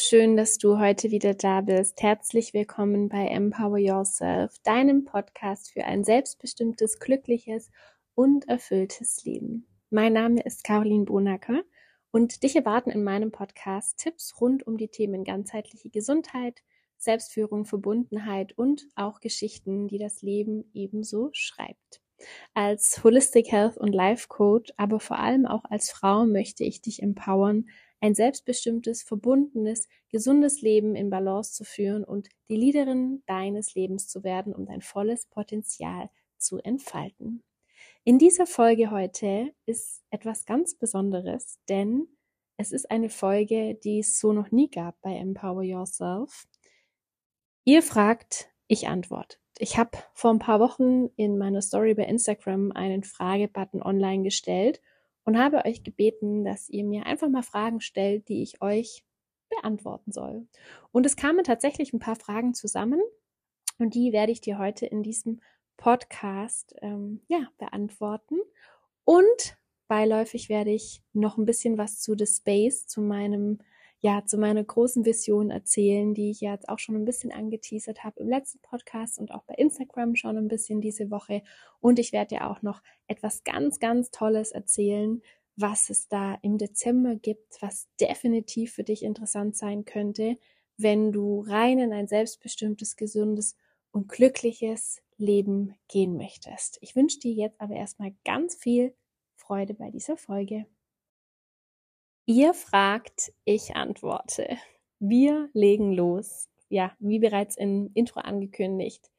Schön, dass du heute wieder da bist. Herzlich willkommen bei Empower Yourself, deinem Podcast für ein selbstbestimmtes, glückliches und erfülltes Leben. Mein Name ist Caroline Bonacker und dich erwarten in meinem Podcast Tipps rund um die Themen ganzheitliche Gesundheit, Selbstführung, Verbundenheit und auch Geschichten, die das Leben ebenso schreibt. Als Holistic Health und Life Coach, aber vor allem auch als Frau möchte ich dich empowern, ein selbstbestimmtes, verbundenes, gesundes Leben in Balance zu führen und die Leaderin deines Lebens zu werden, um dein volles Potenzial zu entfalten. In dieser Folge heute ist etwas ganz Besonderes, denn es ist eine Folge, die es so noch nie gab bei Empower Yourself. Ihr fragt, ich antworte. Ich habe vor ein paar Wochen in meiner Story bei Instagram einen Fragebutton online gestellt und habe euch gebeten, dass ihr mir einfach mal Fragen stellt, die ich euch beantworten soll. Und es kamen tatsächlich ein paar Fragen zusammen und die werde ich dir heute in diesem Podcast ähm, ja, beantworten. Und beiläufig werde ich noch ein bisschen was zu The Space, zu meinem ja, zu meiner großen Vision erzählen, die ich jetzt auch schon ein bisschen angeteasert habe im letzten Podcast und auch bei Instagram schon ein bisschen diese Woche. Und ich werde dir auch noch etwas ganz, ganz Tolles erzählen, was es da im Dezember gibt, was definitiv für dich interessant sein könnte, wenn du rein in ein selbstbestimmtes, gesundes und glückliches Leben gehen möchtest. Ich wünsche dir jetzt aber erstmal ganz viel Freude bei dieser Folge. Ihr fragt, ich antworte. Wir legen los. Ja, wie bereits im Intro angekündigt,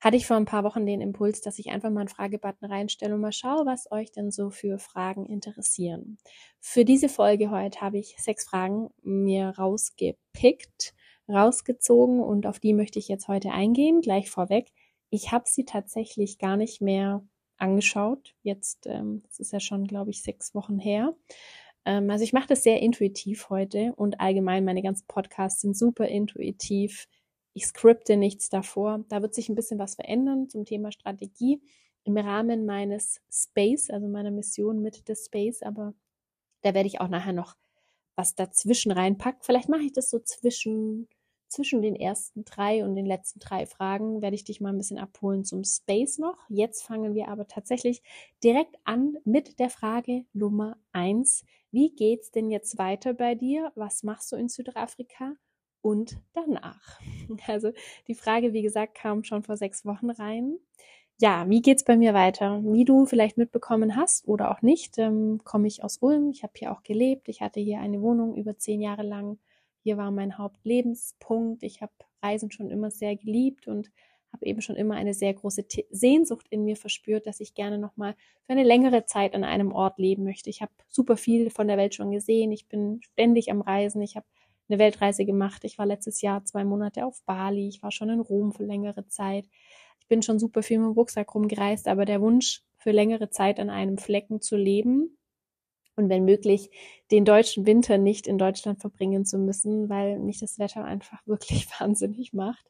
hatte ich vor ein paar Wochen den Impuls, dass ich einfach mal einen Fragebutton reinstelle und mal schaue, was euch denn so für Fragen interessieren. Für diese Folge heute habe ich sechs Fragen mir rausgepickt, rausgezogen und auf die möchte ich jetzt heute eingehen. Gleich vorweg. Ich habe sie tatsächlich gar nicht mehr angeschaut. Jetzt, ähm, das ist ja schon, glaube ich, sechs Wochen her. Ähm, also ich mache das sehr intuitiv heute und allgemein meine ganzen Podcasts sind super intuitiv. Ich skripte nichts davor. Da wird sich ein bisschen was verändern zum Thema Strategie im Rahmen meines Space, also meiner Mission mit The Space, aber da werde ich auch nachher noch was dazwischen reinpacken. Vielleicht mache ich das so zwischen zwischen den ersten drei und den letzten drei Fragen werde ich dich mal ein bisschen abholen zum Space noch. Jetzt fangen wir aber tatsächlich direkt an mit der Frage Nummer eins. Wie geht's denn jetzt weiter bei dir? Was machst du in Südafrika? Und danach. Also die Frage, wie gesagt, kam schon vor sechs Wochen rein. Ja, wie geht's bei mir weiter? Wie du vielleicht mitbekommen hast oder auch nicht, ähm, komme ich aus Ulm. Ich habe hier auch gelebt. Ich hatte hier eine Wohnung über zehn Jahre lang hier war mein Hauptlebenspunkt. Ich habe Reisen schon immer sehr geliebt und habe eben schon immer eine sehr große Sehnsucht in mir verspürt, dass ich gerne noch mal für eine längere Zeit an einem Ort leben möchte. Ich habe super viel von der Welt schon gesehen. Ich bin ständig am Reisen. Ich habe eine Weltreise gemacht. Ich war letztes Jahr zwei Monate auf Bali. Ich war schon in Rom für längere Zeit. Ich bin schon super viel mit dem Rucksack rumgereist, aber der Wunsch, für längere Zeit an einem Flecken zu leben, und wenn möglich den deutschen Winter nicht in Deutschland verbringen zu müssen, weil mich das Wetter einfach wirklich wahnsinnig macht,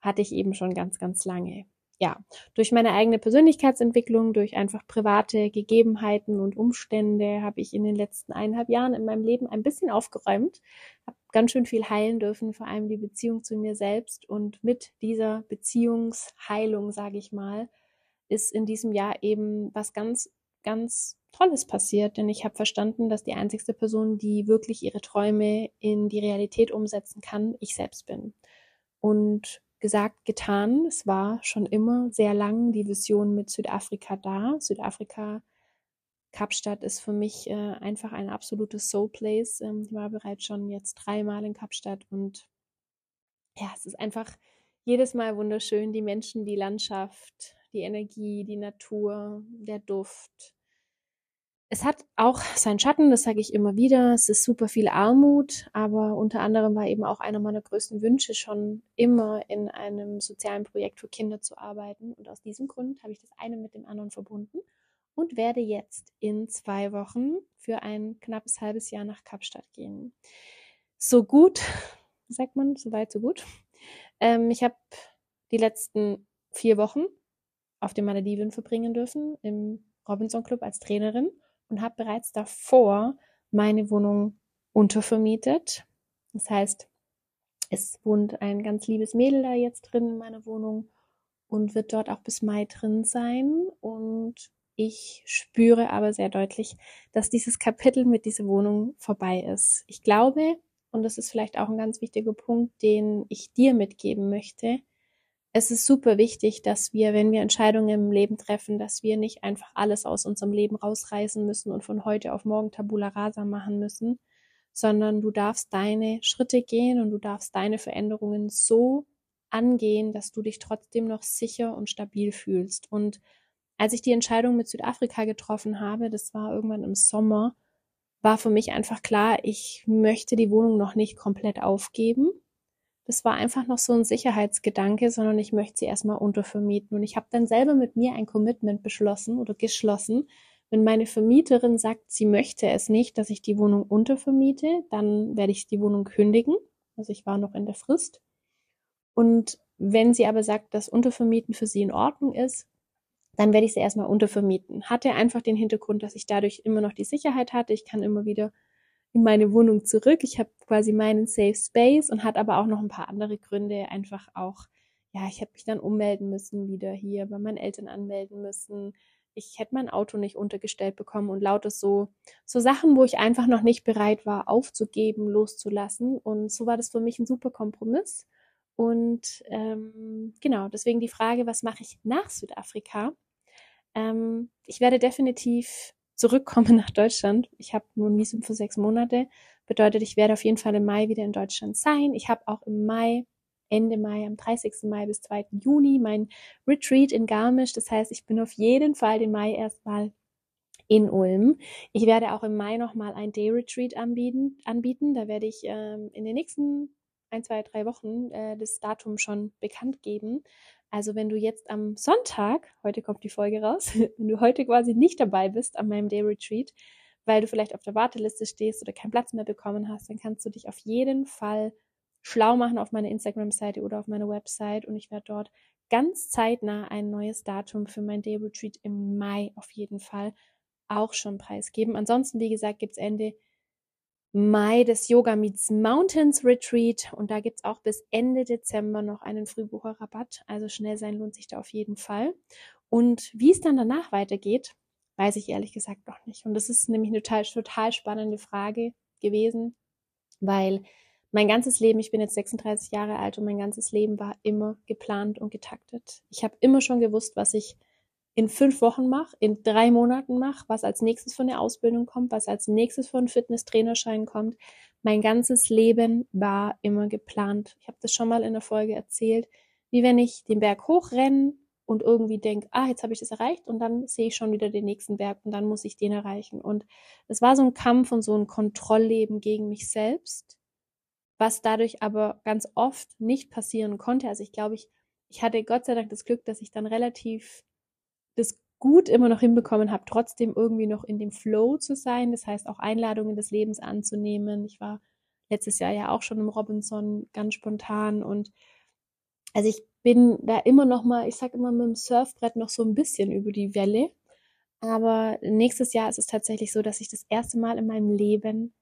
hatte ich eben schon ganz, ganz lange. Ja, durch meine eigene Persönlichkeitsentwicklung, durch einfach private Gegebenheiten und Umstände habe ich in den letzten eineinhalb Jahren in meinem Leben ein bisschen aufgeräumt, habe ganz schön viel heilen dürfen, vor allem die Beziehung zu mir selbst. Und mit dieser Beziehungsheilung, sage ich mal, ist in diesem Jahr eben was ganz, ganz Tolles passiert, denn ich habe verstanden, dass die einzigste Person, die wirklich ihre Träume in die Realität umsetzen kann, ich selbst bin. Und gesagt, getan, es war schon immer sehr lang die Vision mit Südafrika da. Südafrika, Kapstadt ist für mich äh, einfach ein absolutes Soul Place. Ähm, ich war bereits schon jetzt dreimal in Kapstadt und ja, es ist einfach jedes Mal wunderschön, die Menschen, die Landschaft, die Energie, die Natur, der Duft, es hat auch seinen Schatten, das sage ich immer wieder. Es ist super viel Armut, aber unter anderem war eben auch einer meiner größten Wünsche schon immer in einem sozialen Projekt für Kinder zu arbeiten. Und aus diesem Grund habe ich das eine mit dem anderen verbunden und werde jetzt in zwei Wochen für ein knappes halbes Jahr nach Kapstadt gehen. So gut, sagt man, so weit, so gut. Ähm, ich habe die letzten vier Wochen auf den Malediven verbringen dürfen im Robinson Club als Trainerin und habe bereits davor meine Wohnung untervermietet. Das heißt, es wohnt ein ganz liebes Mädel da jetzt drin in meiner Wohnung und wird dort auch bis Mai drin sein. Und ich spüre aber sehr deutlich, dass dieses Kapitel mit dieser Wohnung vorbei ist. Ich glaube, und das ist vielleicht auch ein ganz wichtiger Punkt, den ich dir mitgeben möchte, es ist super wichtig, dass wir, wenn wir Entscheidungen im Leben treffen, dass wir nicht einfach alles aus unserem Leben rausreißen müssen und von heute auf morgen Tabula rasa machen müssen, sondern du darfst deine Schritte gehen und du darfst deine Veränderungen so angehen, dass du dich trotzdem noch sicher und stabil fühlst. Und als ich die Entscheidung mit Südafrika getroffen habe, das war irgendwann im Sommer, war für mich einfach klar, ich möchte die Wohnung noch nicht komplett aufgeben. Das war einfach noch so ein Sicherheitsgedanke, sondern ich möchte sie erstmal untervermieten. Und ich habe dann selber mit mir ein Commitment beschlossen oder geschlossen. Wenn meine Vermieterin sagt, sie möchte es nicht, dass ich die Wohnung untervermiete, dann werde ich die Wohnung kündigen. Also ich war noch in der Frist. Und wenn sie aber sagt, dass Untervermieten für sie in Ordnung ist, dann werde ich sie erstmal untervermieten. Hatte einfach den Hintergrund, dass ich dadurch immer noch die Sicherheit hatte. Ich kann immer wieder in meine Wohnung zurück. Ich habe quasi meinen Safe Space und hat aber auch noch ein paar andere Gründe. Einfach auch, ja, ich hätte mich dann ummelden müssen, wieder hier bei meinen Eltern anmelden müssen. Ich hätte mein Auto nicht untergestellt bekommen und lauter so, so Sachen, wo ich einfach noch nicht bereit war, aufzugeben, loszulassen. Und so war das für mich ein super Kompromiss. Und ähm, genau, deswegen die Frage, was mache ich nach Südafrika? Ähm, ich werde definitiv zurückkommen nach Deutschland. Ich habe nur ein Visum für sechs Monate. Bedeutet, ich werde auf jeden Fall im Mai wieder in Deutschland sein. Ich habe auch im Mai, Ende Mai, am 30. Mai bis 2. Juni mein Retreat in Garmisch. Das heißt, ich bin auf jeden Fall den Mai erstmal in Ulm. Ich werde auch im Mai nochmal ein Day Retreat anbieten. anbieten. Da werde ich ähm, in den nächsten ein, zwei, drei Wochen äh, das Datum schon bekannt geben. Also wenn du jetzt am Sonntag, heute kommt die Folge raus, wenn du heute quasi nicht dabei bist an meinem Day Retreat, weil du vielleicht auf der Warteliste stehst oder keinen Platz mehr bekommen hast, dann kannst du dich auf jeden Fall schlau machen auf meiner Instagram-Seite oder auf meiner Website und ich werde dort ganz zeitnah ein neues Datum für mein Day Retreat im Mai auf jeden Fall auch schon preisgeben. Ansonsten, wie gesagt, gibt's Ende Mai das Yoga Meets Mountains Retreat und da gibt's auch bis Ende Dezember noch einen Frühbucherrabatt. Also schnell sein lohnt sich da auf jeden Fall. Und wie es dann danach weitergeht, weiß ich ehrlich gesagt noch nicht. Und das ist nämlich eine total, total spannende Frage gewesen, weil mein ganzes Leben, ich bin jetzt 36 Jahre alt und mein ganzes Leben war immer geplant und getaktet. Ich habe immer schon gewusst, was ich in fünf Wochen mache, in drei Monaten mache, was als nächstes von der Ausbildung kommt, was als nächstes von Fitnesstrainerschein kommt. Mein ganzes Leben war immer geplant. Ich habe das schon mal in der Folge erzählt, wie wenn ich den Berg hochrenne und irgendwie denke, ah, jetzt habe ich das erreicht und dann sehe ich schon wieder den nächsten Berg und dann muss ich den erreichen. Und es war so ein Kampf und so ein Kontrollleben gegen mich selbst, was dadurch aber ganz oft nicht passieren konnte. Also ich glaube, ich, ich hatte Gott sei Dank das Glück, dass ich dann relativ das gut immer noch hinbekommen habe, trotzdem irgendwie noch in dem Flow zu sein. Das heißt, auch Einladungen des Lebens anzunehmen. Ich war letztes Jahr ja auch schon im Robinson ganz spontan und also ich bin da immer noch mal, ich sag immer mit dem Surfbrett noch so ein bisschen über die Welle. Aber nächstes Jahr ist es tatsächlich so, dass ich das erste Mal in meinem Leben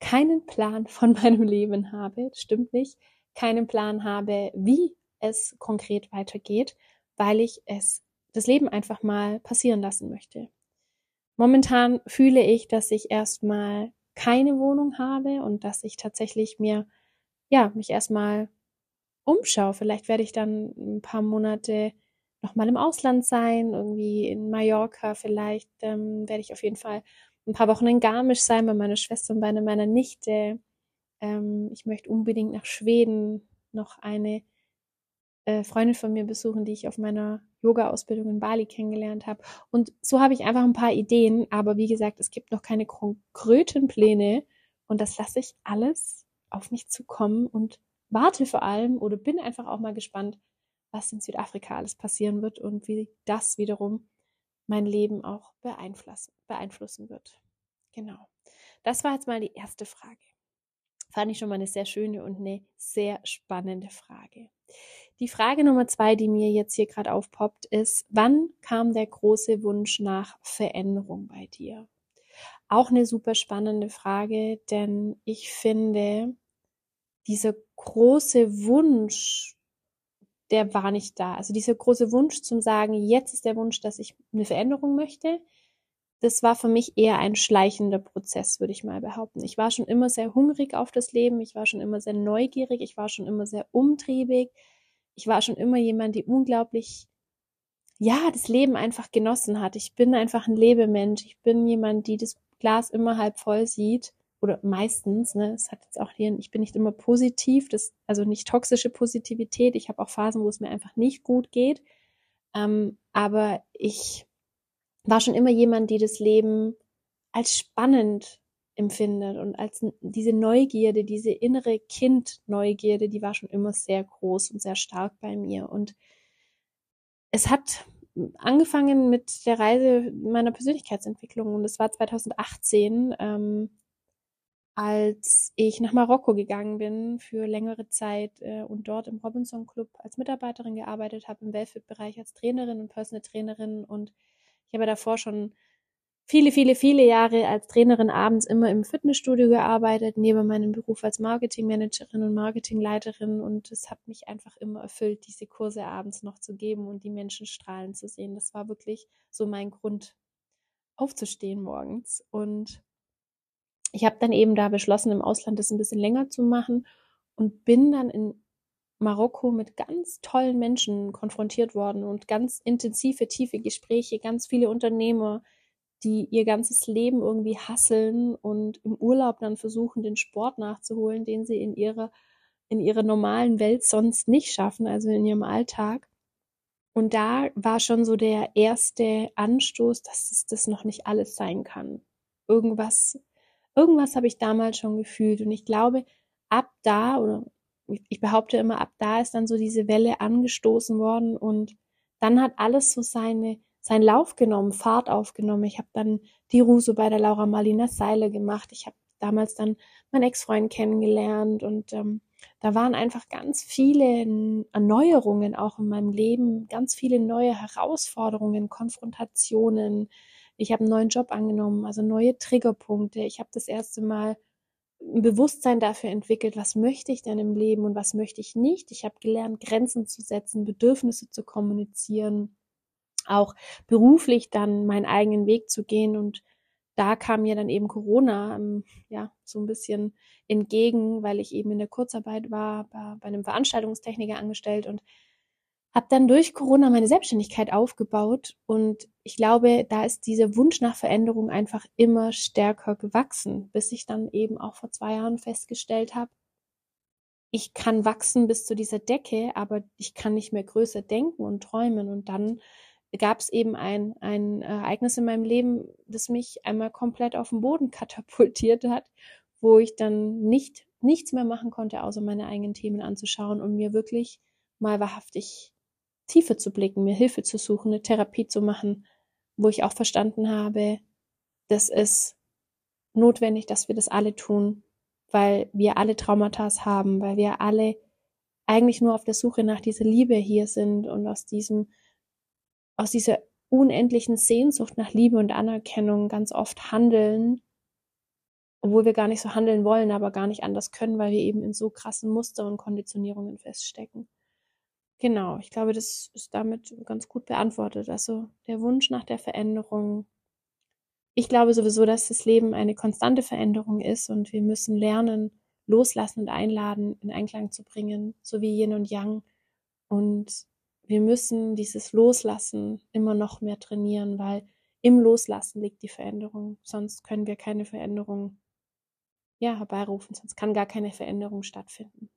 keinen Plan von meinem Leben habe. Stimmt nicht. Keinen Plan habe, wie es konkret weitergeht, weil ich es das Leben einfach mal passieren lassen möchte. Momentan fühle ich, dass ich erstmal keine Wohnung habe und dass ich tatsächlich mir, ja, mich erstmal umschaue. Vielleicht werde ich dann ein paar Monate nochmal im Ausland sein, irgendwie in Mallorca vielleicht, ähm, werde ich auf jeden Fall ein paar Wochen in Garmisch sein bei meiner Schwester und bei meiner Nichte. Ähm, ich möchte unbedingt nach Schweden noch eine äh, Freundin von mir besuchen, die ich auf meiner Yoga-Ausbildung in Bali kennengelernt habe. Und so habe ich einfach ein paar Ideen, aber wie gesagt, es gibt noch keine konkreten Pläne und das lasse ich alles auf mich zukommen und warte vor allem oder bin einfach auch mal gespannt, was in Südafrika alles passieren wird und wie das wiederum mein Leben auch beeinflussen, wird. Genau. Das war jetzt mal die erste Frage. Fand ich schon mal eine sehr schöne und eine sehr spannende Frage. Die Frage Nummer zwei, die mir jetzt hier gerade aufpoppt, ist, wann kam der große Wunsch nach Veränderung bei dir? Auch eine super spannende Frage, denn ich finde, dieser große Wunsch, der war nicht da. Also dieser große Wunsch zum sagen, jetzt ist der Wunsch, dass ich eine Veränderung möchte, das war für mich eher ein schleichender Prozess, würde ich mal behaupten. Ich war schon immer sehr hungrig auf das Leben, ich war schon immer sehr neugierig, ich war schon immer sehr umtriebig, ich war schon immer jemand, die unglaublich, ja, das Leben einfach genossen hat. Ich bin einfach ein Lebemensch, ich bin jemand, die das Glas immer halb voll sieht oder meistens, ne, es hat jetzt auch hier, ich bin nicht immer positiv, das, also nicht toxische Positivität. Ich habe auch Phasen, wo es mir einfach nicht gut geht. Ähm, aber ich war schon immer jemand, die das Leben als spannend empfindet und als diese Neugierde, diese innere Kind-Neugierde, die war schon immer sehr groß und sehr stark bei mir. Und es hat angefangen mit der Reise meiner Persönlichkeitsentwicklung und es war 2018, ähm, als ich nach Marokko gegangen bin für längere Zeit äh, und dort im Robinson Club als Mitarbeiterin gearbeitet habe, im Wellfit-Bereich als Trainerin und Personal Trainerin und ich habe davor schon viele, viele, viele Jahre als Trainerin abends immer im Fitnessstudio gearbeitet, neben meinem Beruf als Marketingmanagerin und Marketingleiterin. Und es hat mich einfach immer erfüllt, diese Kurse abends noch zu geben und die Menschen strahlen zu sehen. Das war wirklich so mein Grund, aufzustehen morgens. Und ich habe dann eben da beschlossen, im Ausland das ein bisschen länger zu machen und bin dann in Marokko mit ganz tollen Menschen konfrontiert worden und ganz intensive, tiefe Gespräche, ganz viele Unternehmer, die ihr ganzes Leben irgendwie hasseln und im Urlaub dann versuchen, den Sport nachzuholen, den sie in ihrer, in ihrer normalen Welt sonst nicht schaffen, also in ihrem Alltag. Und da war schon so der erste Anstoß, dass es das noch nicht alles sein kann. Irgendwas, irgendwas habe ich damals schon gefühlt. Und ich glaube, ab da, oder ich behaupte immer, ab da ist dann so diese Welle angestoßen worden und dann hat alles so seine, seinen Lauf genommen, Fahrt aufgenommen. Ich habe dann die Ruso bei der Laura Marlina Seile gemacht. Ich habe damals dann meinen Ex-Freund kennengelernt und ähm, da waren einfach ganz viele Erneuerungen auch in meinem Leben, ganz viele neue Herausforderungen, Konfrontationen. Ich habe einen neuen Job angenommen, also neue Triggerpunkte. Ich habe das erste Mal ein Bewusstsein dafür entwickelt, was möchte ich denn im Leben und was möchte ich nicht. Ich habe gelernt, Grenzen zu setzen, Bedürfnisse zu kommunizieren, auch beruflich dann meinen eigenen Weg zu gehen. Und da kam mir dann eben Corona ähm, ja so ein bisschen entgegen, weil ich eben in der Kurzarbeit war, bei, bei einem Veranstaltungstechniker angestellt und habe dann durch Corona meine Selbstständigkeit aufgebaut und ich glaube, da ist dieser Wunsch nach Veränderung einfach immer stärker gewachsen, bis ich dann eben auch vor zwei Jahren festgestellt habe, ich kann wachsen bis zu dieser Decke, aber ich kann nicht mehr größer denken und träumen. Und dann gab es eben ein, ein Ereignis in meinem Leben, das mich einmal komplett auf den Boden katapultiert hat, wo ich dann nicht nichts mehr machen konnte, außer meine eigenen Themen anzuschauen und mir wirklich mal wahrhaftig Tiefe zu blicken, mir Hilfe zu suchen, eine Therapie zu machen, wo ich auch verstanden habe, dass es notwendig, dass wir das alle tun, weil wir alle Traumata haben, weil wir alle eigentlich nur auf der Suche nach dieser Liebe hier sind und aus diesem, aus dieser unendlichen Sehnsucht nach Liebe und Anerkennung ganz oft handeln, obwohl wir gar nicht so handeln wollen, aber gar nicht anders können, weil wir eben in so krassen Muster und Konditionierungen feststecken. Genau, ich glaube, das ist damit ganz gut beantwortet. Also der Wunsch nach der Veränderung. Ich glaube sowieso, dass das Leben eine konstante Veränderung ist und wir müssen lernen, loslassen und einladen, in Einklang zu bringen, so wie Yin und Yang. Und wir müssen dieses Loslassen immer noch mehr trainieren, weil im Loslassen liegt die Veränderung. Sonst können wir keine Veränderung ja, herbeirufen, sonst kann gar keine Veränderung stattfinden.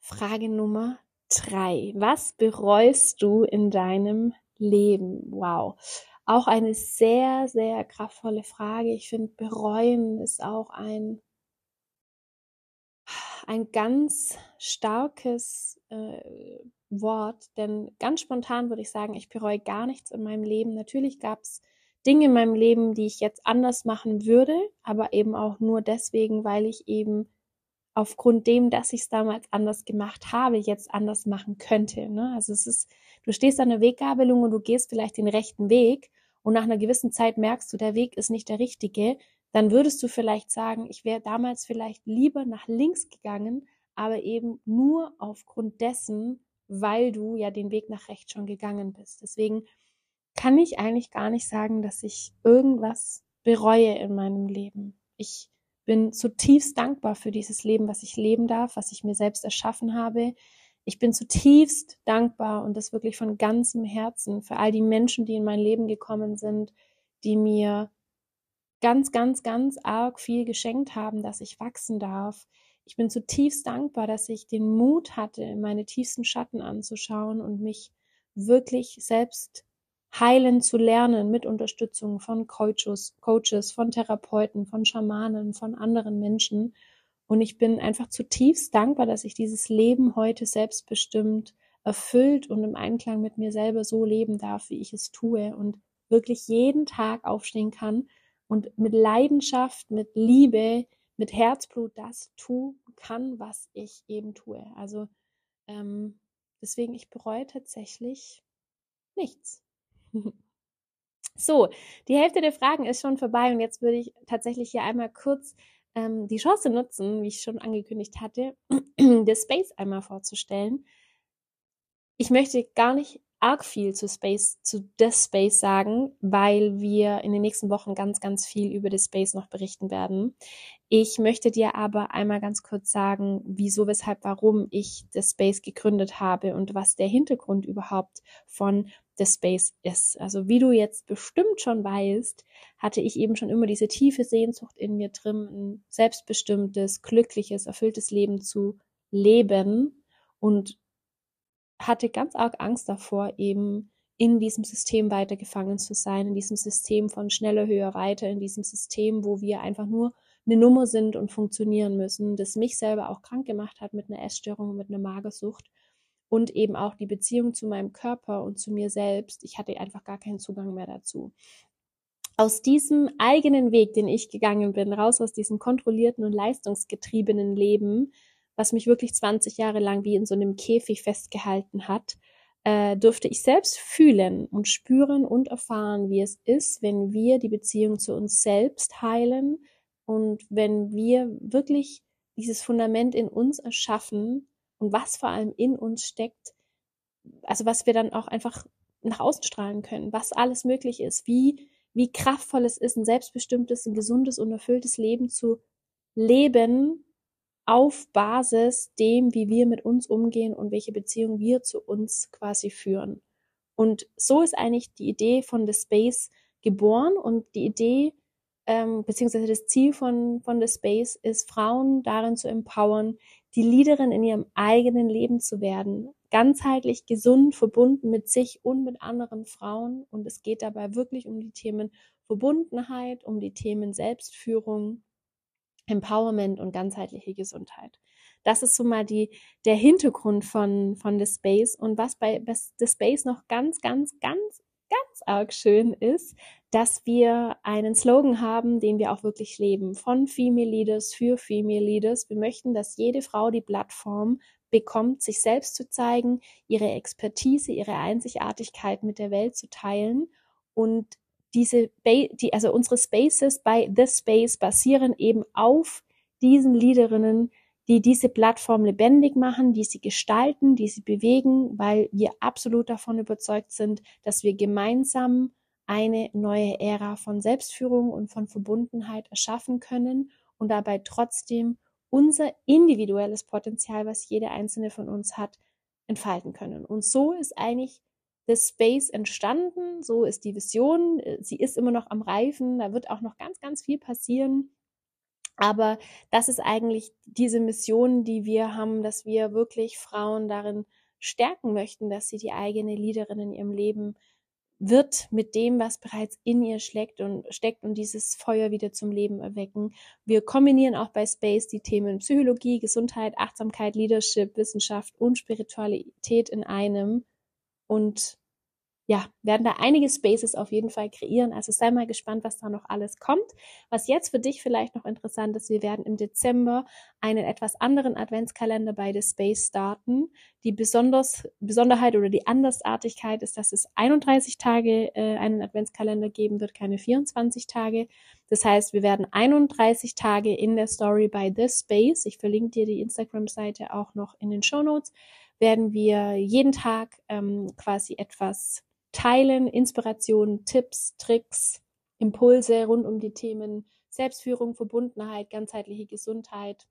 Frage Nummer drei. Was bereust du in deinem Leben? Wow. Auch eine sehr, sehr kraftvolle Frage. Ich finde, bereuen ist auch ein, ein ganz starkes äh, Wort, denn ganz spontan würde ich sagen, ich bereue gar nichts in meinem Leben. Natürlich gab es Dinge in meinem Leben, die ich jetzt anders machen würde, aber eben auch nur deswegen, weil ich eben aufgrund dem, dass ich es damals anders gemacht habe, jetzt anders machen könnte. Ne? Also es ist, du stehst an der Weggabelung und du gehst vielleicht den rechten Weg und nach einer gewissen Zeit merkst du, der Weg ist nicht der richtige, dann würdest du vielleicht sagen, ich wäre damals vielleicht lieber nach links gegangen, aber eben nur aufgrund dessen, weil du ja den Weg nach rechts schon gegangen bist. Deswegen kann ich eigentlich gar nicht sagen, dass ich irgendwas bereue in meinem Leben. Ich bin zutiefst dankbar für dieses Leben, was ich leben darf, was ich mir selbst erschaffen habe. Ich bin zutiefst dankbar und das wirklich von ganzem Herzen für all die Menschen, die in mein Leben gekommen sind, die mir ganz, ganz, ganz arg viel geschenkt haben, dass ich wachsen darf. Ich bin zutiefst dankbar, dass ich den Mut hatte, meine tiefsten Schatten anzuschauen und mich wirklich selbst heilen zu lernen mit Unterstützung von Coaches, Coaches, von Therapeuten, von Schamanen, von anderen Menschen. Und ich bin einfach zutiefst dankbar, dass ich dieses Leben heute selbstbestimmt, erfüllt und im Einklang mit mir selber so leben darf, wie ich es tue und wirklich jeden Tag aufstehen kann und mit Leidenschaft, mit Liebe, mit Herzblut das tun kann, was ich eben tue. Also ähm, deswegen, ich bereue tatsächlich nichts. So, die Hälfte der Fragen ist schon vorbei und jetzt würde ich tatsächlich hier einmal kurz ähm, die Chance nutzen, wie ich schon angekündigt hatte, das Space einmal vorzustellen. Ich möchte gar nicht arg viel zu Space, zu das Space sagen, weil wir in den nächsten Wochen ganz, ganz viel über das Space noch berichten werden. Ich möchte dir aber einmal ganz kurz sagen, wieso, weshalb, warum ich das Space gegründet habe und was der Hintergrund überhaupt von The Space ist. Also wie du jetzt bestimmt schon weißt, hatte ich eben schon immer diese tiefe Sehnsucht in mir drin, ein selbstbestimmtes, glückliches, erfülltes Leben zu leben und hatte ganz arg Angst davor, eben in diesem System weiter gefangen zu sein, in diesem System von schneller, höher, weiter, in diesem System, wo wir einfach nur eine Nummer sind und funktionieren müssen, das mich selber auch krank gemacht hat mit einer Essstörung, mit einer Magersucht und eben auch die Beziehung zu meinem Körper und zu mir selbst. Ich hatte einfach gar keinen Zugang mehr dazu. Aus diesem eigenen Weg, den ich gegangen bin, raus aus diesem kontrollierten und leistungsgetriebenen Leben, was mich wirklich 20 Jahre lang wie in so einem Käfig festgehalten hat, äh, durfte ich selbst fühlen und spüren und erfahren, wie es ist, wenn wir die Beziehung zu uns selbst heilen und wenn wir wirklich dieses Fundament in uns erschaffen und was vor allem in uns steckt, also was wir dann auch einfach nach außen strahlen können, was alles möglich ist, wie, wie kraftvoll es ist, ein selbstbestimmtes, ein gesundes und erfülltes Leben zu leben, auf Basis dem, wie wir mit uns umgehen und welche Beziehung wir zu uns quasi führen. Und so ist eigentlich die Idee von The Space geboren und die Idee, ähm, beziehungsweise das Ziel von, von The Space ist, Frauen darin zu empowern, die Leaderin in ihrem eigenen Leben zu werden, ganzheitlich gesund, verbunden mit sich und mit anderen Frauen. Und es geht dabei wirklich um die Themen Verbundenheit, um die Themen Selbstführung, Empowerment und ganzheitliche Gesundheit. Das ist so mal die, der Hintergrund von, von The Space. Und was bei The Space noch ganz, ganz, ganz, ganz arg schön ist, dass wir einen Slogan haben, den wir auch wirklich leben. Von Female Leaders für Female Leaders. Wir möchten, dass jede Frau die Plattform bekommt, sich selbst zu zeigen, ihre Expertise, ihre Einzigartigkeit mit der Welt zu teilen und diese, die, also unsere Spaces bei The Space basieren eben auf diesen Leaderinnen, die diese Plattform lebendig machen, die sie gestalten, die sie bewegen, weil wir absolut davon überzeugt sind, dass wir gemeinsam eine neue Ära von Selbstführung und von Verbundenheit erschaffen können und dabei trotzdem unser individuelles Potenzial, was jede einzelne von uns hat, entfalten können. Und so ist eigentlich das Space entstanden, so ist die Vision, sie ist immer noch am Reifen, da wird auch noch ganz, ganz viel passieren. Aber das ist eigentlich diese Mission, die wir haben, dass wir wirklich Frauen darin stärken möchten, dass sie die eigene Leaderin in ihrem Leben wird mit dem, was bereits in ihr steckt und steckt und dieses Feuer wieder zum Leben erwecken. Wir kombinieren auch bei Space die Themen Psychologie, Gesundheit, Achtsamkeit, Leadership, Wissenschaft und Spiritualität in einem und ja, werden da einige Spaces auf jeden Fall kreieren. Also sei mal gespannt, was da noch alles kommt. Was jetzt für dich vielleicht noch interessant ist, wir werden im Dezember einen etwas anderen Adventskalender bei The Space starten. Die besonders, Besonderheit oder die Andersartigkeit ist, dass es 31 Tage äh, einen Adventskalender geben wird, keine 24 Tage. Das heißt, wir werden 31 Tage in der Story bei The Space, ich verlinke dir die Instagram-Seite auch noch in den Show Notes, werden wir jeden Tag ähm, quasi etwas teilen, Inspirationen, Tipps, Tricks, Impulse rund um die Themen Selbstführung, Verbundenheit, ganzheitliche Gesundheit,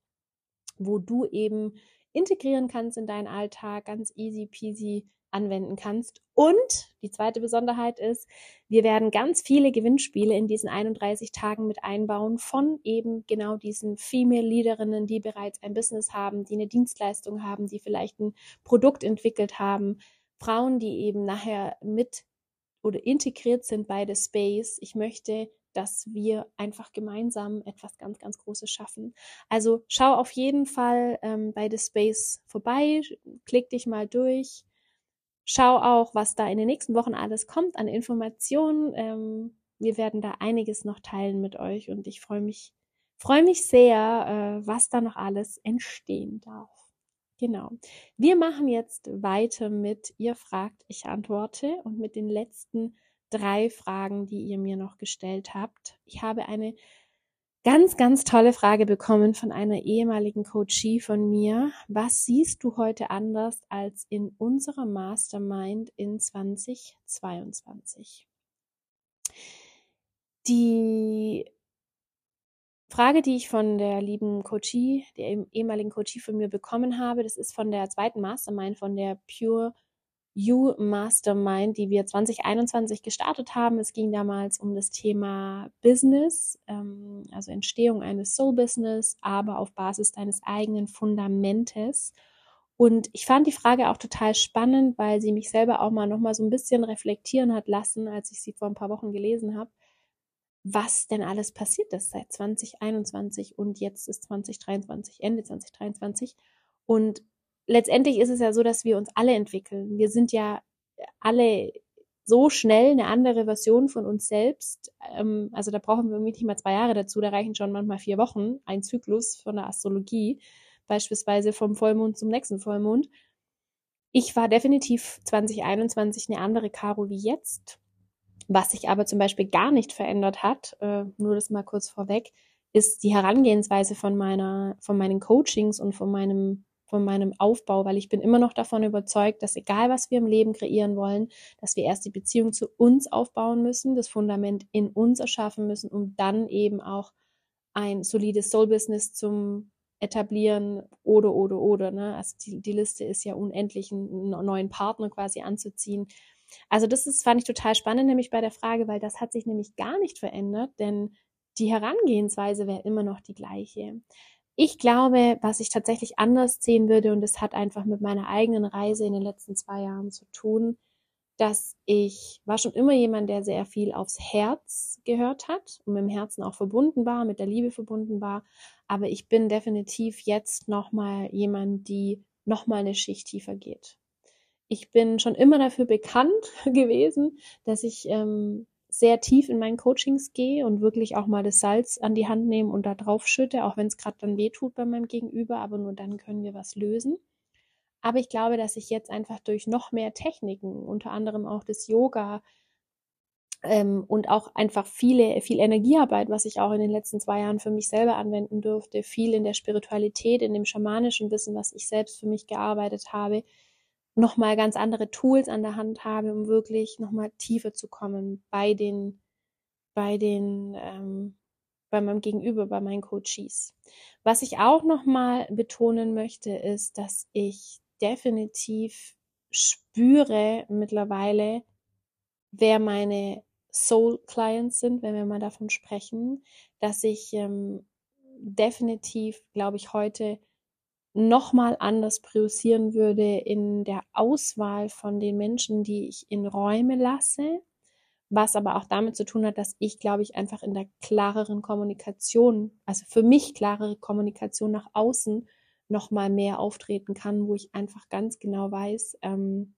wo du eben integrieren kannst in deinen Alltag, ganz easy peasy anwenden kannst. Und die zweite Besonderheit ist, wir werden ganz viele Gewinnspiele in diesen 31 Tagen mit einbauen von eben genau diesen Female Leaderinnen, die bereits ein Business haben, die eine Dienstleistung haben, die vielleicht ein Produkt entwickelt haben, Frauen, die eben nachher mit oder integriert sind bei The Space. Ich möchte, dass wir einfach gemeinsam etwas ganz, ganz Großes schaffen. Also schau auf jeden Fall ähm, bei The Space vorbei, klick dich mal durch. Schau auch, was da in den nächsten Wochen alles kommt an Informationen. Ähm, wir werden da einiges noch teilen mit euch und ich freue mich, freue mich sehr, äh, was da noch alles entstehen darf. Genau. Wir machen jetzt weiter mit Ihr fragt, ich antworte und mit den letzten drei Fragen, die ihr mir noch gestellt habt. Ich habe eine ganz, ganz tolle Frage bekommen von einer ehemaligen Coachie von mir. Was siehst du heute anders als in unserer Mastermind in 2022? Die Frage, die ich von der lieben Coachie, der ehemaligen Coachie von mir bekommen habe, das ist von der zweiten Mastermind, von der Pure You Mastermind, die wir 2021 gestartet haben. Es ging damals um das Thema Business, ähm, also Entstehung eines Soul-Business, aber auf Basis deines eigenen Fundamentes. Und ich fand die Frage auch total spannend, weil sie mich selber auch mal nochmal so ein bisschen reflektieren hat lassen, als ich sie vor ein paar Wochen gelesen habe was denn alles passiert ist seit 2021 und jetzt ist 2023, Ende 2023. Und letztendlich ist es ja so, dass wir uns alle entwickeln. Wir sind ja alle so schnell eine andere Version von uns selbst. Ähm, also da brauchen wir nicht mal zwei Jahre dazu, da reichen schon manchmal vier Wochen, ein Zyklus von der Astrologie, beispielsweise vom Vollmond zum nächsten Vollmond. Ich war definitiv 2021 eine andere Caro wie jetzt. Was sich aber zum Beispiel gar nicht verändert hat, äh, nur das mal kurz vorweg, ist die Herangehensweise von meiner, von meinen Coachings und von meinem, von meinem Aufbau, weil ich bin immer noch davon überzeugt, dass egal was wir im Leben kreieren wollen, dass wir erst die Beziehung zu uns aufbauen müssen, das Fundament in uns erschaffen müssen, um dann eben auch ein solides Soul-Business zum etablieren oder, oder, oder. Ne? Also die, die Liste ist ja unendlich, einen neuen Partner quasi anzuziehen. Also das ist, fand ich total spannend, nämlich bei der Frage, weil das hat sich nämlich gar nicht verändert, denn die Herangehensweise wäre immer noch die gleiche. Ich glaube, was ich tatsächlich anders sehen würde, und das hat einfach mit meiner eigenen Reise in den letzten zwei Jahren zu tun, dass ich war schon immer jemand, der sehr viel aufs Herz gehört hat und mit dem Herzen auch verbunden war, mit der Liebe verbunden war. Aber ich bin definitiv jetzt nochmal jemand, die nochmal eine Schicht tiefer geht ich bin schon immer dafür bekannt gewesen, dass ich ähm, sehr tief in meinen Coachings gehe und wirklich auch mal das Salz an die Hand nehme und da drauf schütte, auch wenn es gerade dann weh tut bei meinem Gegenüber, aber nur dann können wir was lösen. Aber ich glaube, dass ich jetzt einfach durch noch mehr Techniken, unter anderem auch das Yoga ähm, und auch einfach viele, viel Energiearbeit, was ich auch in den letzten zwei Jahren für mich selber anwenden durfte, viel in der Spiritualität, in dem schamanischen Wissen, was ich selbst für mich gearbeitet habe, nochmal ganz andere Tools an der Hand habe, um wirklich nochmal tiefer zu kommen bei den, bei den, ähm, bei meinem Gegenüber, bei meinen Coaches. Was ich auch nochmal betonen möchte, ist, dass ich definitiv spüre mittlerweile, wer meine Soul Clients sind, wenn wir mal davon sprechen, dass ich ähm, definitiv, glaube ich, heute nochmal anders priorisieren würde in der Auswahl von den Menschen, die ich in Räume lasse, was aber auch damit zu tun hat, dass ich, glaube ich, einfach in der klareren Kommunikation, also für mich klarere Kommunikation nach außen nochmal mehr auftreten kann, wo ich einfach ganz genau weiß, ähm,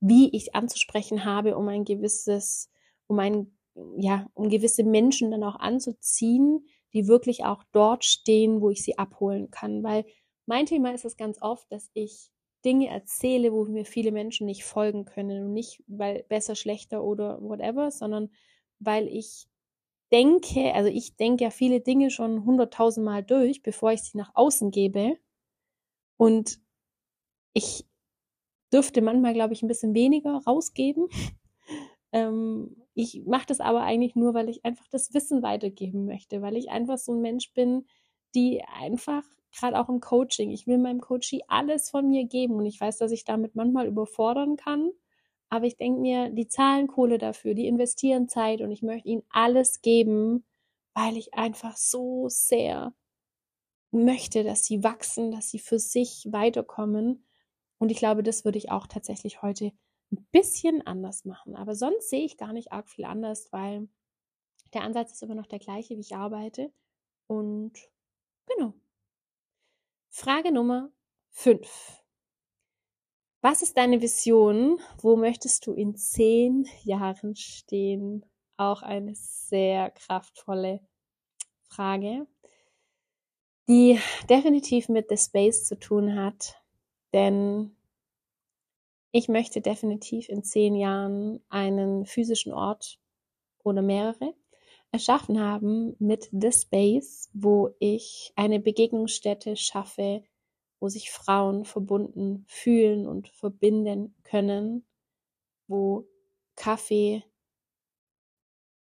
wie ich anzusprechen habe, um ein gewisses, um ein, ja, um gewisse Menschen dann auch anzuziehen, die wirklich auch dort stehen, wo ich sie abholen kann. Weil mein Thema ist es ganz oft, dass ich Dinge erzähle, wo mir viele Menschen nicht folgen können. Und nicht, weil besser, schlechter oder whatever, sondern weil ich denke, also ich denke ja viele Dinge schon hunderttausendmal durch, bevor ich sie nach außen gebe. Und ich dürfte manchmal, glaube ich, ein bisschen weniger rausgeben. ähm, ich mache das aber eigentlich nur, weil ich einfach das Wissen weitergeben möchte, weil ich einfach so ein Mensch bin, die einfach gerade auch im Coaching, ich will meinem Coachie alles von mir geben und ich weiß, dass ich damit manchmal überfordern kann, aber ich denke mir, die zahlen Kohle dafür, die investieren Zeit und ich möchte ihnen alles geben, weil ich einfach so sehr möchte, dass sie wachsen, dass sie für sich weiterkommen. Und ich glaube, das würde ich auch tatsächlich heute ein bisschen anders machen. Aber sonst sehe ich gar nicht arg viel anders, weil der Ansatz ist immer noch der gleiche, wie ich arbeite. Und genau. Frage Nummer 5. Was ist deine Vision? Wo möchtest du in zehn Jahren stehen? Auch eine sehr kraftvolle Frage, die definitiv mit The Space zu tun hat, denn ich möchte definitiv in zehn Jahren einen physischen Ort oder mehrere erschaffen haben mit The Space, wo ich eine Begegnungsstätte schaffe, wo sich Frauen verbunden fühlen und verbinden können, wo Kaffee,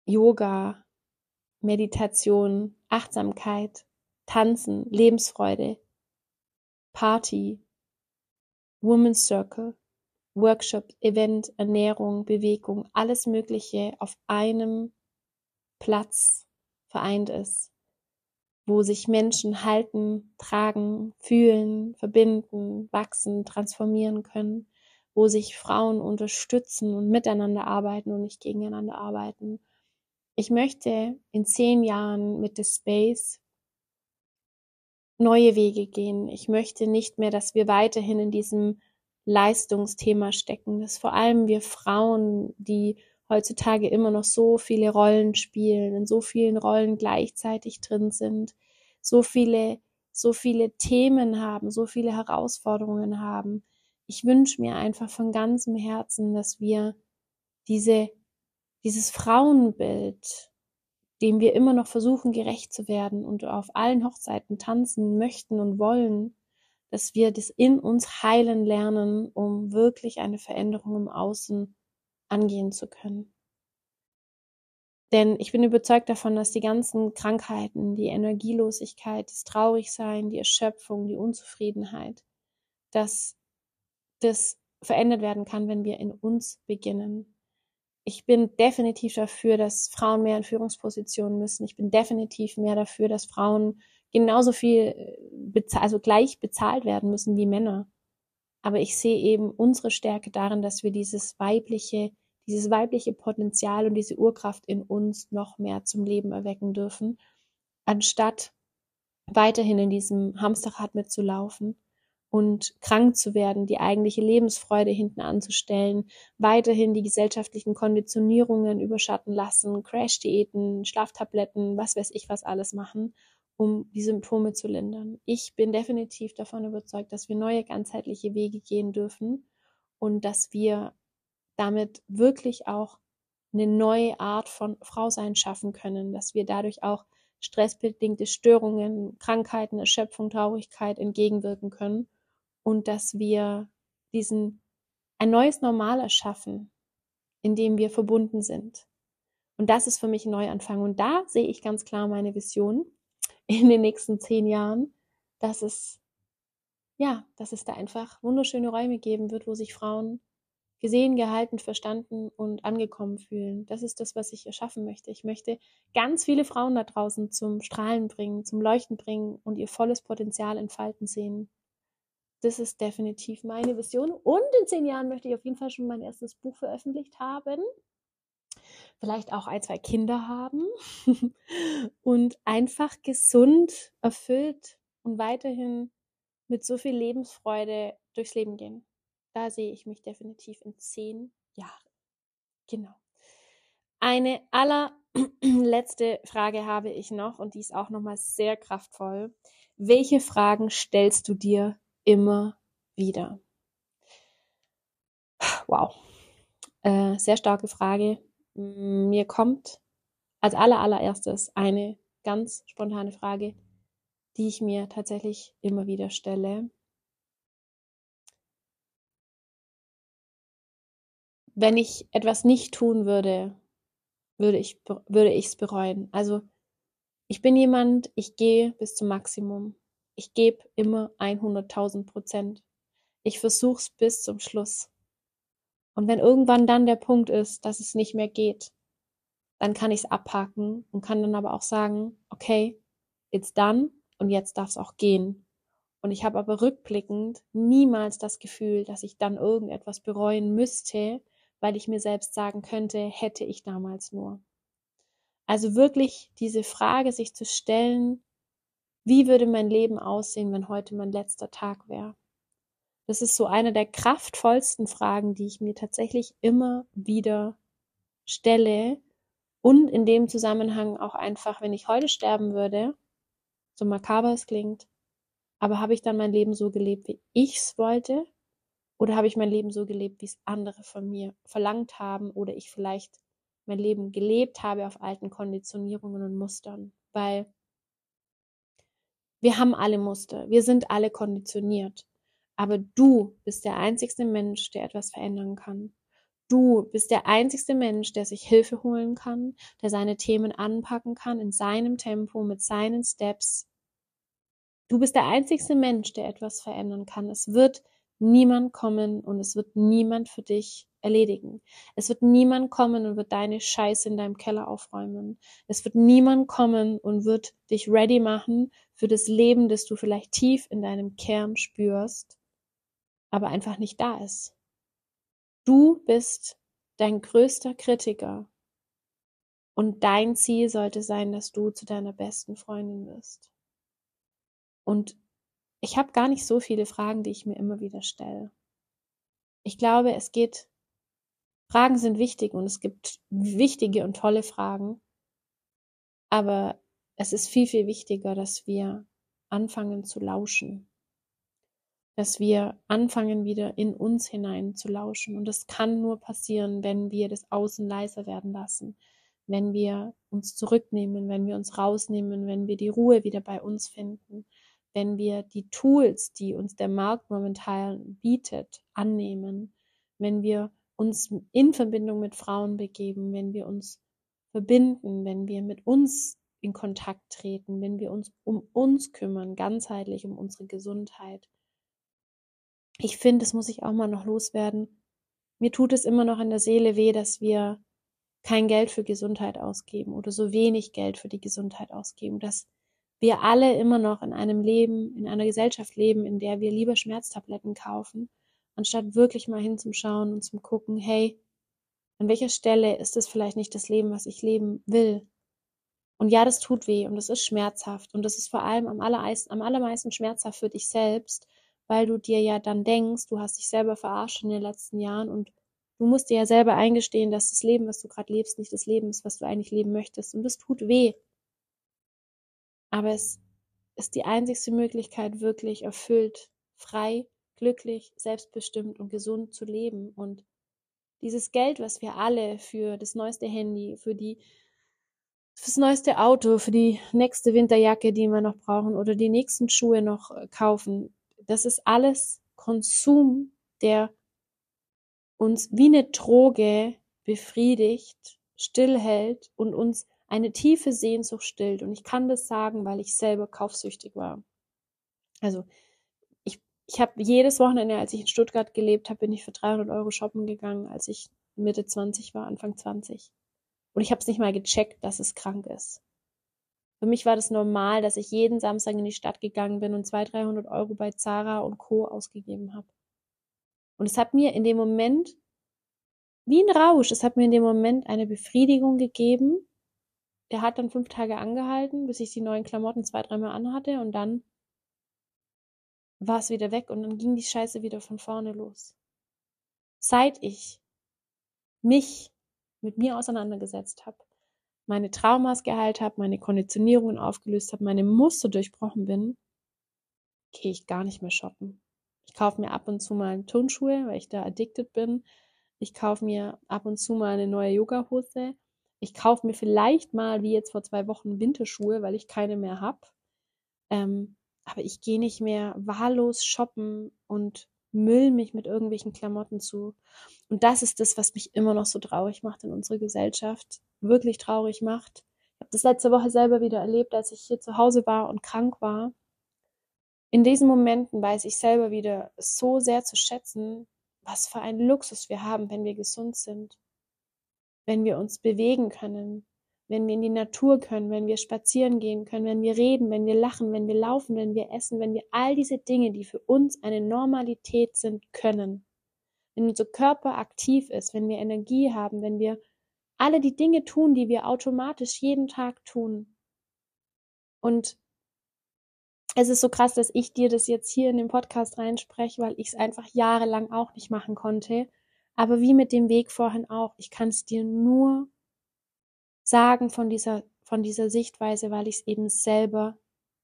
Yoga, Meditation, Achtsamkeit, Tanzen, Lebensfreude, Party, Women's Circle, Workshop, Event, Ernährung, Bewegung, alles Mögliche auf einem Platz vereint ist wo sich Menschen halten, tragen, fühlen, verbinden, wachsen, transformieren können, wo sich Frauen unterstützen und miteinander arbeiten und nicht gegeneinander arbeiten. Ich möchte in zehn Jahren mit The Space neue Wege gehen. Ich möchte nicht mehr, dass wir weiterhin in diesem Leistungsthema stecken, dass vor allem wir Frauen, die heutzutage immer noch so viele Rollen spielen, in so vielen Rollen gleichzeitig drin sind, so viele, so viele Themen haben, so viele Herausforderungen haben. Ich wünsche mir einfach von ganzem Herzen, dass wir diese, dieses Frauenbild, dem wir immer noch versuchen gerecht zu werden und auf allen Hochzeiten tanzen möchten und wollen, dass wir das in uns heilen lernen, um wirklich eine Veränderung im Außen angehen zu können. Denn ich bin überzeugt davon, dass die ganzen Krankheiten, die Energielosigkeit, das Traurigsein, die Erschöpfung, die Unzufriedenheit, dass das verändert werden kann, wenn wir in uns beginnen. Ich bin definitiv dafür, dass Frauen mehr in Führungspositionen müssen. Ich bin definitiv mehr dafür, dass Frauen genauso viel, also gleich bezahlt werden müssen wie Männer. Aber ich sehe eben unsere Stärke darin, dass wir dieses weibliche, dieses weibliche Potenzial und diese Urkraft in uns noch mehr zum Leben erwecken dürfen, anstatt weiterhin in diesem Hamsterrad mitzulaufen und krank zu werden, die eigentliche Lebensfreude hinten anzustellen, weiterhin die gesellschaftlichen Konditionierungen überschatten lassen, Crash-Diäten, Schlaftabletten, was weiß ich was alles machen um die Symptome zu lindern. Ich bin definitiv davon überzeugt, dass wir neue ganzheitliche Wege gehen dürfen und dass wir damit wirklich auch eine neue Art von Frausein schaffen können, dass wir dadurch auch stressbedingte Störungen, Krankheiten, Erschöpfung, Traurigkeit entgegenwirken können und dass wir diesen ein neues Normal erschaffen, in dem wir verbunden sind. Und das ist für mich ein Neuanfang. Und da sehe ich ganz klar meine Vision in den nächsten zehn Jahren, dass es, ja, dass es da einfach wunderschöne Räume geben wird, wo sich Frauen gesehen, gehalten, verstanden und angekommen fühlen. Das ist das, was ich erschaffen möchte. Ich möchte ganz viele Frauen da draußen zum Strahlen bringen, zum Leuchten bringen und ihr volles Potenzial entfalten sehen. Das ist definitiv meine Vision. Und in zehn Jahren möchte ich auf jeden Fall schon mein erstes Buch veröffentlicht haben vielleicht auch ein, zwei Kinder haben und einfach gesund, erfüllt und weiterhin mit so viel Lebensfreude durchs Leben gehen. Da sehe ich mich definitiv in zehn Jahren. Genau. Eine allerletzte Frage habe ich noch und die ist auch nochmal sehr kraftvoll. Welche Fragen stellst du dir immer wieder? Wow. Äh, sehr starke Frage. Mir kommt als aller allererstes eine ganz spontane Frage, die ich mir tatsächlich immer wieder stelle. Wenn ich etwas nicht tun würde, würde ich würde es bereuen. Also ich bin jemand, ich gehe bis zum Maximum. Ich gebe immer 100.000 Prozent. Ich versuche es bis zum Schluss. Und wenn irgendwann dann der Punkt ist, dass es nicht mehr geht, dann kann ich es abhaken und kann dann aber auch sagen, okay, it's done und jetzt darf es auch gehen. Und ich habe aber rückblickend niemals das Gefühl, dass ich dann irgendetwas bereuen müsste, weil ich mir selbst sagen könnte, hätte ich damals nur. Also wirklich diese Frage sich zu stellen, wie würde mein Leben aussehen, wenn heute mein letzter Tag wäre? Das ist so eine der kraftvollsten Fragen, die ich mir tatsächlich immer wieder stelle. Und in dem Zusammenhang auch einfach, wenn ich heute sterben würde, so makaber es klingt, aber habe ich dann mein Leben so gelebt, wie ich es wollte? Oder habe ich mein Leben so gelebt, wie es andere von mir verlangt haben? Oder ich vielleicht mein Leben gelebt habe auf alten Konditionierungen und Mustern? Weil wir haben alle Muster, wir sind alle konditioniert. Aber du bist der einzigste Mensch, der etwas verändern kann. Du bist der einzigste Mensch, der sich Hilfe holen kann, der seine Themen anpacken kann in seinem Tempo, mit seinen Steps. Du bist der einzigste Mensch, der etwas verändern kann. Es wird niemand kommen und es wird niemand für dich erledigen. Es wird niemand kommen und wird deine Scheiße in deinem Keller aufräumen. Es wird niemand kommen und wird dich ready machen für das Leben, das du vielleicht tief in deinem Kern spürst aber einfach nicht da ist. Du bist dein größter Kritiker und dein Ziel sollte sein, dass du zu deiner besten Freundin wirst. Und ich habe gar nicht so viele Fragen, die ich mir immer wieder stelle. Ich glaube, es geht, Fragen sind wichtig und es gibt wichtige und tolle Fragen, aber es ist viel, viel wichtiger, dass wir anfangen zu lauschen dass wir anfangen, wieder in uns hinein zu lauschen. Und das kann nur passieren, wenn wir das Außen leiser werden lassen, wenn wir uns zurücknehmen, wenn wir uns rausnehmen, wenn wir die Ruhe wieder bei uns finden, wenn wir die Tools, die uns der Markt momentan bietet, annehmen, wenn wir uns in Verbindung mit Frauen begeben, wenn wir uns verbinden, wenn wir mit uns in Kontakt treten, wenn wir uns um uns kümmern, ganzheitlich um unsere Gesundheit, ich finde, das muss ich auch mal noch loswerden. Mir tut es immer noch in der Seele weh, dass wir kein Geld für Gesundheit ausgeben oder so wenig Geld für die Gesundheit ausgeben, dass wir alle immer noch in einem Leben, in einer Gesellschaft leben, in der wir lieber Schmerztabletten kaufen, anstatt wirklich mal hinzuschauen und zum gucken, hey, an welcher Stelle ist es vielleicht nicht das Leben, was ich leben will? Und ja, das tut weh und das ist schmerzhaft und das ist vor allem am, allermeisten, am allermeisten schmerzhaft für dich selbst, weil du dir ja dann denkst, du hast dich selber verarscht in den letzten Jahren und du musst dir ja selber eingestehen, dass das Leben, was du gerade lebst, nicht das Leben ist, was du eigentlich leben möchtest. Und das tut weh. Aber es ist die einzigste Möglichkeit, wirklich erfüllt, frei, glücklich, selbstbestimmt und gesund zu leben. Und dieses Geld, was wir alle für das neueste Handy, für die fürs neueste Auto, für die nächste Winterjacke, die wir noch brauchen oder die nächsten Schuhe noch äh, kaufen, das ist alles Konsum, der uns wie eine Droge befriedigt, stillhält und uns eine tiefe Sehnsucht stillt. Und ich kann das sagen, weil ich selber kaufsüchtig war. Also ich, ich habe jedes Wochenende, als ich in Stuttgart gelebt habe, bin ich für 300 Euro shoppen gegangen, als ich Mitte 20 war, Anfang 20. Und ich habe es nicht mal gecheckt, dass es krank ist. Für mich war das normal, dass ich jeden Samstag in die Stadt gegangen bin und 200, 300 Euro bei Zara und Co. ausgegeben habe. Und es hat mir in dem Moment, wie ein Rausch, es hat mir in dem Moment eine Befriedigung gegeben. Der hat dann fünf Tage angehalten, bis ich die neuen Klamotten zwei, dreimal anhatte und dann war es wieder weg und dann ging die Scheiße wieder von vorne los. seit ich mich mit mir auseinandergesetzt habe, meine Traumas geheilt habe, meine Konditionierungen aufgelöst habe, meine Muster durchbrochen bin, gehe ich gar nicht mehr shoppen. Ich kaufe mir ab und zu mal Turnschuhe, weil ich da addicted bin. Ich kaufe mir ab und zu mal eine neue Yoga-Hose. Ich kaufe mir vielleicht mal, wie jetzt vor zwei Wochen, Winterschuhe, weil ich keine mehr habe. Ähm, aber ich gehe nicht mehr wahllos shoppen und müll mich mit irgendwelchen Klamotten zu. Und das ist das, was mich immer noch so traurig macht in unserer Gesellschaft. Wirklich traurig macht. Ich habe das letzte Woche selber wieder erlebt, als ich hier zu Hause war und krank war. In diesen Momenten weiß ich selber wieder so sehr zu schätzen, was für einen Luxus wir haben, wenn wir gesund sind, wenn wir uns bewegen können, wenn wir in die Natur können, wenn wir spazieren gehen können, wenn wir reden, wenn wir lachen, wenn wir laufen, wenn wir essen, wenn wir all diese Dinge, die für uns eine Normalität sind, können. Wenn unser Körper aktiv ist, wenn wir Energie haben, wenn wir alle die Dinge tun, die wir automatisch jeden Tag tun. Und es ist so krass, dass ich dir das jetzt hier in den Podcast reinspreche, weil ich es einfach jahrelang auch nicht machen konnte. Aber wie mit dem Weg vorhin auch, ich kann es dir nur sagen von dieser, von dieser Sichtweise, weil ich es eben selber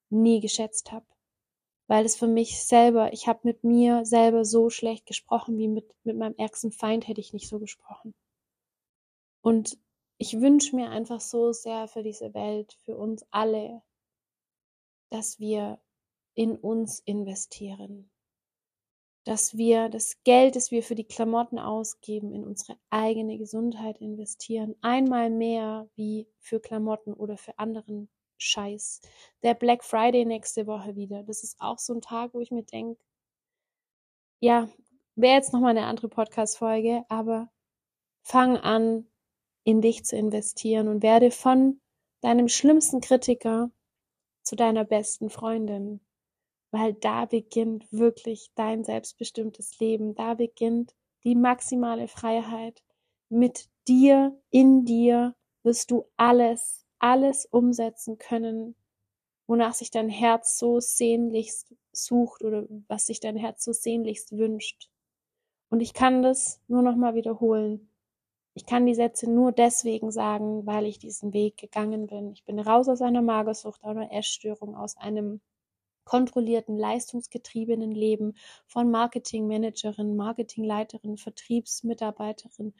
nie geschätzt habe. Weil es für mich selber, ich habe mit mir selber so schlecht gesprochen, wie mit, mit meinem ärgsten Feind hätte ich nicht so gesprochen. Und ich wünsche mir einfach so sehr für diese Welt, für uns alle, dass wir in uns investieren. Dass wir das Geld, das wir für die Klamotten ausgeben, in unsere eigene Gesundheit investieren. Einmal mehr wie für Klamotten oder für anderen Scheiß. Der Black Friday nächste Woche wieder. Das ist auch so ein Tag, wo ich mir denke, ja, wäre jetzt nochmal eine andere Podcast-Folge, aber fang an, in dich zu investieren und werde von deinem schlimmsten Kritiker zu deiner besten Freundin, weil da beginnt wirklich dein selbstbestimmtes Leben, da beginnt die maximale Freiheit. Mit dir, in dir wirst du alles, alles umsetzen können, wonach sich dein Herz so sehnlichst sucht oder was sich dein Herz so sehnlichst wünscht. Und ich kann das nur noch mal wiederholen. Ich kann die Sätze nur deswegen sagen, weil ich diesen Weg gegangen bin. Ich bin raus aus einer Magersucht, einer Essstörung, aus einem kontrollierten, leistungsgetriebenen Leben von Marketingmanagerin, Marketingleiterin, Vertriebsmitarbeiterin,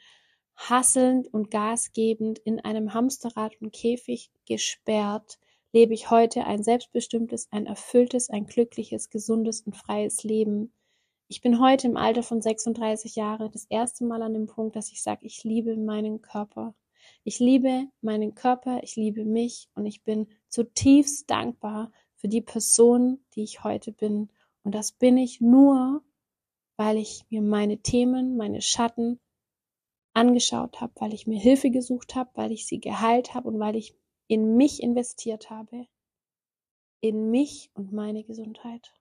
hasselnd und gasgebend in einem Hamsterrad und Käfig gesperrt, lebe ich heute ein selbstbestimmtes, ein erfülltes, ein glückliches, gesundes und freies Leben ich bin heute im Alter von 36 Jahren das erste Mal an dem Punkt, dass ich sage, ich liebe meinen Körper. Ich liebe meinen Körper, ich liebe mich und ich bin zutiefst dankbar für die Person, die ich heute bin. Und das bin ich nur, weil ich mir meine Themen, meine Schatten angeschaut habe, weil ich mir Hilfe gesucht habe, weil ich sie geheilt habe und weil ich in mich investiert habe. In mich und meine Gesundheit.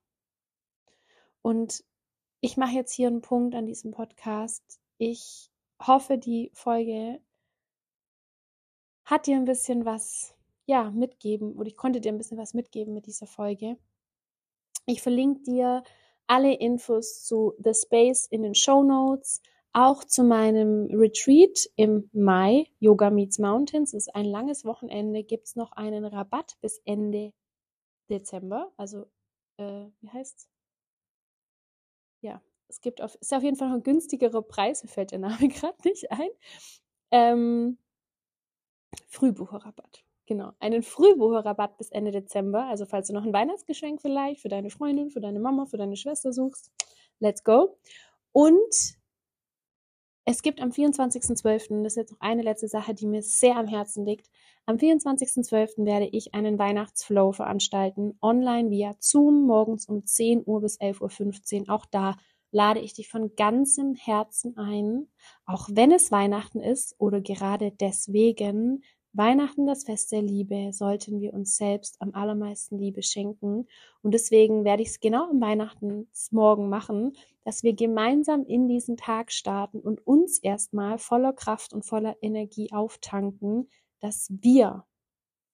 Und ich mache jetzt hier einen Punkt an diesem Podcast. Ich hoffe, die Folge hat dir ein bisschen was, ja, mitgeben oder ich konnte dir ein bisschen was mitgeben mit dieser Folge. Ich verlinke dir alle Infos zu The Space in den Show Notes, auch zu meinem Retreat im Mai, Yoga Meets Mountains. Das ist ein langes Wochenende, gibt es noch einen Rabatt bis Ende Dezember. Also, äh, wie heißt's? ja, es gibt auf, ist auf jeden Fall noch ein günstigerer Preis, mir fällt der Name gerade nicht ein. Ähm, Frühbucherrabatt. Genau, einen Frühbucherrabatt bis Ende Dezember. Also falls du noch ein Weihnachtsgeschenk vielleicht für deine Freundin, für deine Mama, für deine Schwester suchst, let's go. Und es gibt am 24.12., das ist jetzt noch eine letzte Sache, die mir sehr am Herzen liegt. Am 24.12. werde ich einen Weihnachtsflow veranstalten, online via Zoom, morgens um 10 Uhr bis 11.15 Uhr. Auch da lade ich dich von ganzem Herzen ein, auch wenn es Weihnachten ist oder gerade deswegen, Weihnachten, das Fest der Liebe, sollten wir uns selbst am allermeisten Liebe schenken. Und deswegen werde ich es genau am Weihnachtsmorgen machen, dass wir gemeinsam in diesen Tag starten und uns erstmal voller Kraft und voller Energie auftanken, dass wir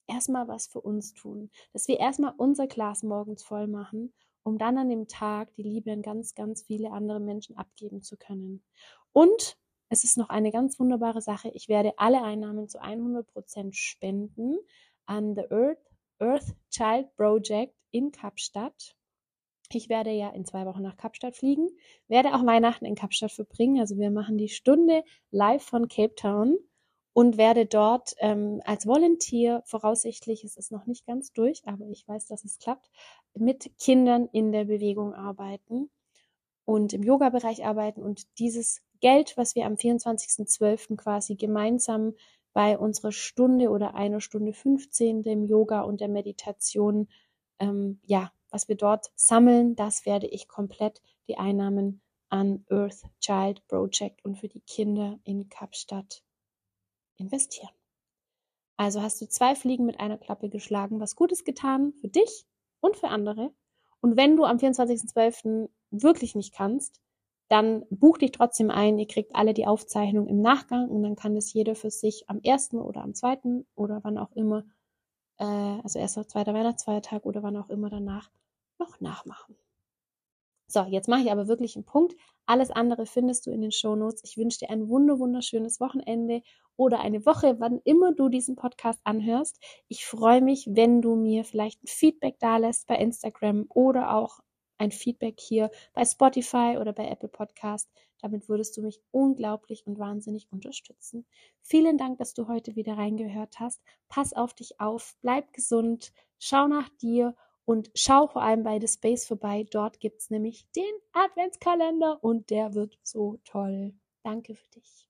erstmal was für uns tun, dass wir erstmal unser Glas morgens voll machen, um dann an dem Tag die Liebe an ganz, ganz viele andere Menschen abgeben zu können. Und es ist noch eine ganz wunderbare Sache. Ich werde alle Einnahmen zu 100% spenden an The Earth, Earth Child Project in Kapstadt. Ich werde ja in zwei Wochen nach Kapstadt fliegen, werde auch Weihnachten in Kapstadt verbringen. Also wir machen die Stunde live von Cape Town und werde dort ähm, als Volunteer, voraussichtlich ist es noch nicht ganz durch, aber ich weiß, dass es klappt, mit Kindern in der Bewegung arbeiten und im Yoga-Bereich arbeiten und dieses Geld, was wir am 24.12. quasi gemeinsam bei unserer Stunde oder einer Stunde 15 dem Yoga und der Meditation, ähm, ja, was wir dort sammeln, das werde ich komplett die Einnahmen an Earth Child Project und für die Kinder in Kapstadt investieren. Also hast du zwei Fliegen mit einer Klappe geschlagen, was Gutes getan für dich und für andere. Und wenn du am 24.12. wirklich nicht kannst, dann buch dich trotzdem ein. Ihr kriegt alle die Aufzeichnung im Nachgang und dann kann das jeder für sich am ersten oder am zweiten oder wann auch immer, äh, also erster, zweiter Weihnachtsfeiertag oder wann auch immer danach noch nachmachen. So, jetzt mache ich aber wirklich einen Punkt. Alles andere findest du in den Shownotes. Ich wünsche dir ein wunderschönes Wochenende oder eine Woche, wann immer du diesen Podcast anhörst. Ich freue mich, wenn du mir vielleicht ein Feedback da lässt bei Instagram oder auch ein Feedback hier bei Spotify oder bei Apple Podcast. Damit würdest du mich unglaublich und wahnsinnig unterstützen. Vielen Dank, dass du heute wieder reingehört hast. Pass auf dich auf, bleib gesund, schau nach dir und schau vor allem bei The Space vorbei. Dort gibt es nämlich den Adventskalender und der wird so toll. Danke für dich.